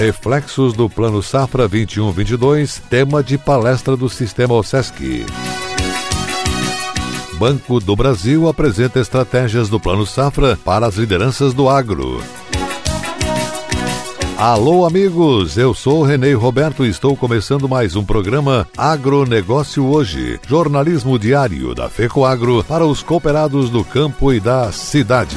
Reflexos do Plano Safra 21-22, tema de palestra do Sistema OSESC. Banco do Brasil apresenta estratégias do Plano Safra para as lideranças do agro. Alô, amigos! Eu sou Renê Roberto e estou começando mais um programa Agronegócio Hoje, jornalismo diário da FECOAGro para os cooperados do campo e da cidade.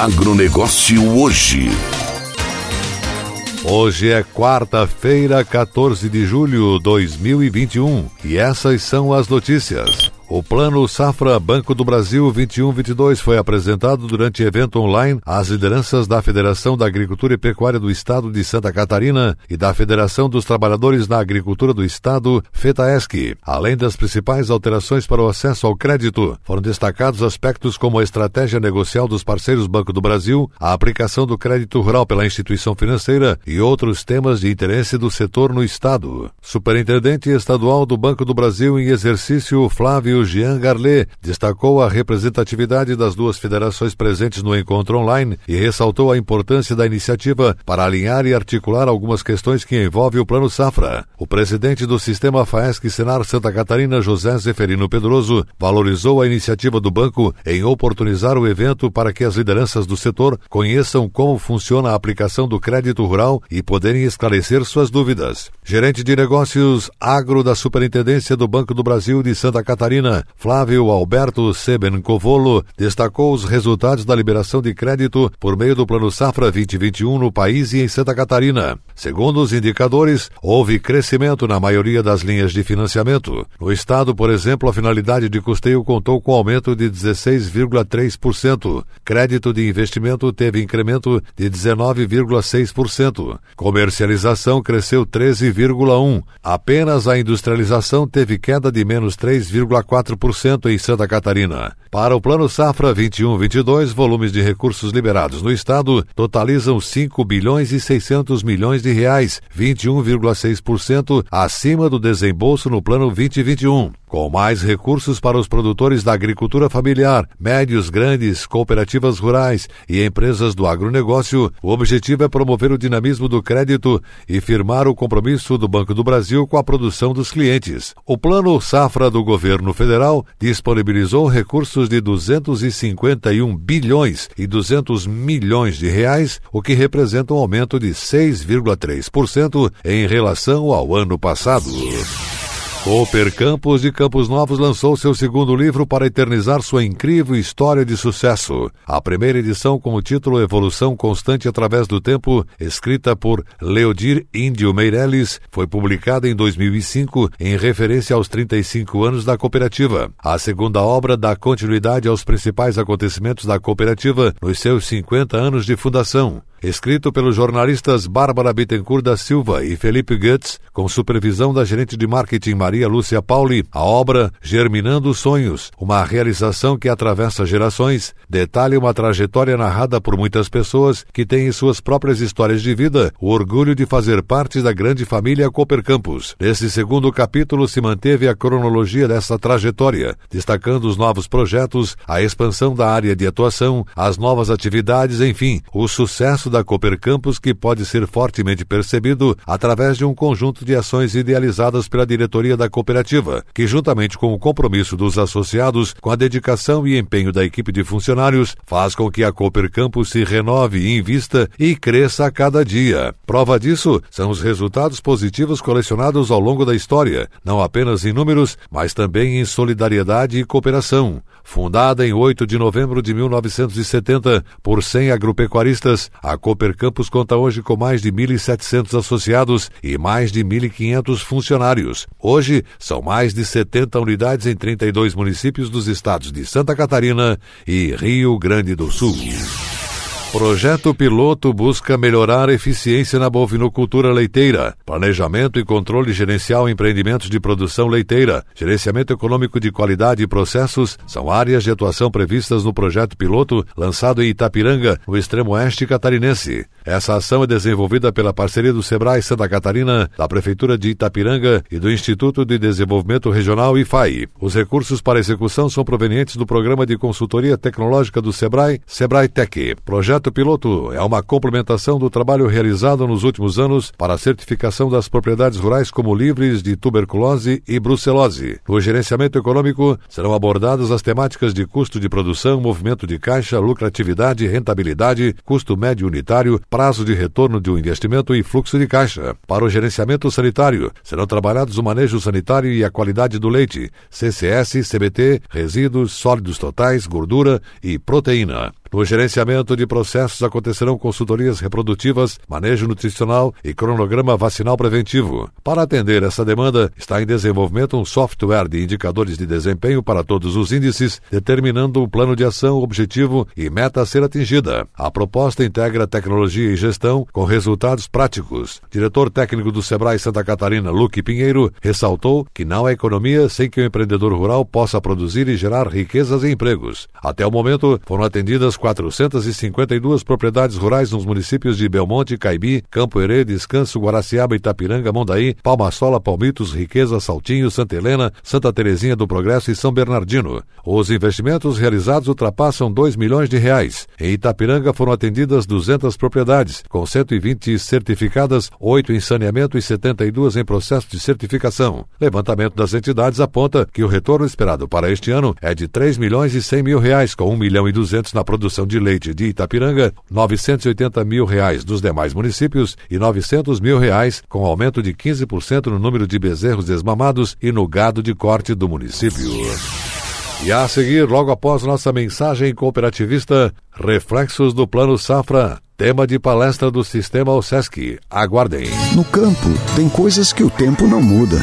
Agronegócio hoje. Hoje é quarta-feira, 14 de julho de 2021 e essas são as notícias. O Plano Safra Banco do Brasil 21-22 foi apresentado durante evento online às lideranças da Federação da Agricultura e Pecuária do Estado de Santa Catarina e da Federação dos Trabalhadores na Agricultura do Estado, FETAESC. Além das principais alterações para o acesso ao crédito, foram destacados aspectos como a estratégia negocial dos parceiros Banco do Brasil, a aplicação do crédito rural pela instituição financeira e outros temas de interesse do setor no Estado. Superintendente estadual do Banco do Brasil em exercício, Flávio Jean Garlet destacou a representatividade das duas federações presentes no encontro online e ressaltou a importância da iniciativa para alinhar e articular algumas questões que envolvem o Plano Safra. O presidente do Sistema FAESC Senar Santa Catarina, José Zeferino Pedroso, valorizou a iniciativa do banco em oportunizar o evento para que as lideranças do setor conheçam como funciona a aplicação do crédito rural e poderem esclarecer suas dúvidas. Gerente de negócios agro da Superintendência do Banco do Brasil de Santa Catarina, Flávio Alberto Sebencovolo, destacou os resultados da liberação de crédito por meio do Plano Safra 2021 no país e em Santa Catarina. Segundo os indicadores, houve crescimento na maioria das linhas de financiamento. No estado, por exemplo, a finalidade de custeio contou com aumento de 16,3%. Crédito de investimento teve incremento de 19,6%. Comercialização cresceu 13,1%. Apenas a industrialização teve queda de menos 3,4% em Santa Catarina. Para o Plano Safra 21-22, volumes de recursos liberados no estado totalizam 5 bilhões e 600 milhões de reais, 21,6% acima do desembolso no Plano 2021. Com mais recursos para os produtores da agricultura familiar, médios, grandes, cooperativas rurais e empresas do agronegócio, o objetivo é promover o dinamismo do crédito e firmar o compromisso do Banco do Brasil com a produção dos clientes. O Plano Safra do governo federal disponibilizou recursos de 251 bilhões e 200 milhões de reais, o que representa um aumento de 6,3% em relação ao ano passado. Cooper Campos de Campos Novos lançou seu segundo livro para eternizar sua incrível história de sucesso. A primeira edição, com o título Evolução Constante através do Tempo, escrita por Leodir Índio Meirelles, foi publicada em 2005 em referência aos 35 anos da cooperativa. A segunda obra dá continuidade aos principais acontecimentos da cooperativa nos seus 50 anos de fundação. Escrito pelos jornalistas Bárbara Bittencourt da Silva e Felipe Goetz, com supervisão da gerente de marketing Maria Lúcia Pauli, a obra Germinando Sonhos, uma realização que atravessa gerações, detalha uma trajetória narrada por muitas pessoas que têm em suas próprias histórias de vida o orgulho de fazer parte da grande família Cooper Campus. Nesse segundo capítulo se manteve a cronologia dessa trajetória, destacando os novos projetos, a expansão da área de atuação, as novas atividades, enfim, o sucesso da Cooper Campus que pode ser fortemente percebido através de um conjunto de ações idealizadas pela diretoria da cooperativa, que juntamente com o compromisso dos associados, com a dedicação e empenho da equipe de funcionários, faz com que a Cooper Campus se renove, invista e cresça a cada dia. Prova disso são os resultados positivos colecionados ao longo da história, não apenas em números, mas também em solidariedade e cooperação. Fundada em 8 de novembro de 1970 por 100 agropecuaristas, a Cooper Campus conta hoje com mais de 1.700 associados e mais de 1.500 funcionários. Hoje, são mais de 70 unidades em 32 municípios dos estados de Santa Catarina e Rio Grande do Sul. Projeto piloto busca melhorar a eficiência na bovinocultura leiteira, planejamento e controle gerencial em empreendimentos de produção leiteira, gerenciamento econômico de qualidade e processos são áreas de atuação previstas no projeto piloto lançado em Itapiranga, no extremo oeste catarinense. Essa ação é desenvolvida pela parceria do Sebrae Santa Catarina, da Prefeitura de Itapiranga e do Instituto de Desenvolvimento Regional IFAI. Os recursos para execução são provenientes do Programa de Consultoria Tecnológica do Sebrae, Sebrae Tech. Projeto projeto piloto é uma complementação do trabalho realizado nos últimos anos para a certificação das propriedades rurais como livres de tuberculose e brucelose. No gerenciamento econômico serão abordadas as temáticas de custo de produção, movimento de caixa, lucratividade, rentabilidade, custo médio unitário, prazo de retorno de um investimento e fluxo de caixa. Para o gerenciamento sanitário, serão trabalhados o manejo sanitário e a qualidade do leite, CCS, CBT, resíduos, sólidos totais, gordura e proteína. No gerenciamento de processos acontecerão consultorias reprodutivas, manejo nutricional e cronograma vacinal preventivo. Para atender essa demanda, está em desenvolvimento um software de indicadores de desempenho para todos os índices, determinando o plano de ação, objetivo e meta a ser atingida. A proposta integra tecnologia e gestão com resultados práticos. Diretor técnico do Sebrae Santa Catarina, Luque Pinheiro, ressaltou que não há economia sem que o empreendedor rural possa produzir e gerar riquezas e empregos. Até o momento, foram atendidas 452 propriedades rurais nos municípios de Belmonte, Caibi, Campo Herê, Descanso, Guaraciaba, Itapiranga, Mondaí, Palmasola, Palmitos, Riqueza, Saltinho, Santa Helena, Santa Terezinha do Progresso e São Bernardino. Os investimentos realizados ultrapassam 2 milhões de reais. Em Itapiranga foram atendidas 200 propriedades, com 120 certificadas, 8 em saneamento e 72 em processo de certificação. Levantamento das entidades aponta que o retorno esperado para este ano é de 3 milhões e 100 mil reais, com 1 milhão e 200 na produção produção de leite de Itapiranga, 980 mil reais dos demais municípios e 900 mil reais, com aumento de 15% no número de bezerros desmamados e no gado de corte do município. E a seguir, logo após nossa mensagem cooperativista, reflexos do Plano Safra. Tema de palestra do Sistema OSESC. Aguardem. No campo, tem coisas que o tempo não muda,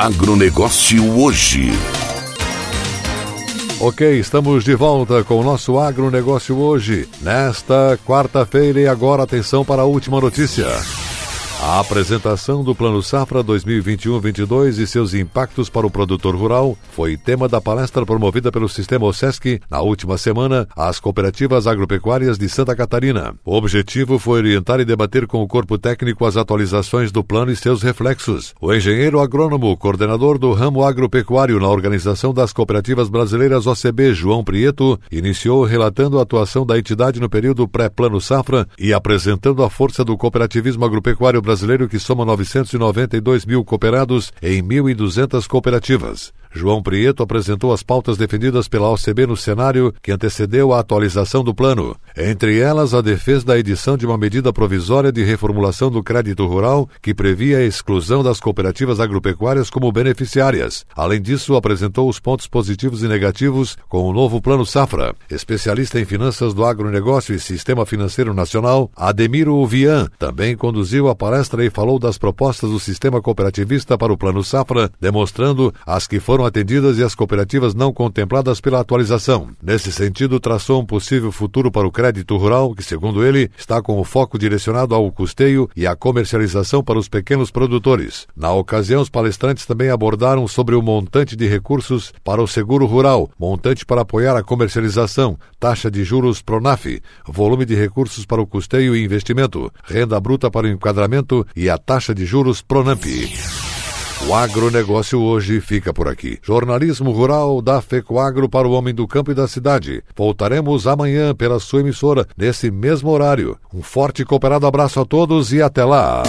Agronegócio hoje. Ok, estamos de volta com o nosso agronegócio hoje, nesta quarta-feira, e agora atenção para a última notícia. A apresentação do Plano Safra 2021-22 e seus impactos para o produtor rural foi tema da palestra promovida pelo Sistema OSESC na última semana às cooperativas agropecuárias de Santa Catarina. O objetivo foi orientar e debater com o corpo técnico as atualizações do plano e seus reflexos. O engenheiro agrônomo, coordenador do ramo agropecuário na Organização das Cooperativas Brasileiras OCB, João Prieto, iniciou relatando a atuação da entidade no período pré-Plano Safra e apresentando a força do cooperativismo agropecuário brasileiro que soma 992 mil cooperados em 1.200 cooperativas. João Prieto apresentou as pautas defendidas pela OCB no cenário que antecedeu a atualização do plano. Entre elas, a defesa da edição de uma medida provisória de reformulação do crédito rural que previa a exclusão das cooperativas agropecuárias como beneficiárias. Além disso, apresentou os pontos positivos e negativos com o novo Plano Safra. Especialista em finanças do agronegócio e sistema financeiro nacional, Ademiro Vian, também conduziu a palestra e falou das propostas do sistema cooperativista para o Plano Safra, demonstrando as que foram atendidas e as cooperativas não contempladas pela atualização. Nesse sentido, traçou um possível futuro para o crédito rural, que, segundo ele, está com o foco direcionado ao custeio e à comercialização para os pequenos produtores. Na ocasião, os palestrantes também abordaram sobre o montante de recursos para o seguro rural, montante para apoiar a comercialização, taxa de juros Pronaf, volume de recursos para o custeio e investimento, renda bruta para o enquadramento e a taxa de juros Pronamp. O agronegócio hoje fica por aqui. Jornalismo rural da FECOAGro para o homem do campo e da cidade. Voltaremos amanhã pela sua emissora, nesse mesmo horário. Um forte e cooperado abraço a todos e até lá.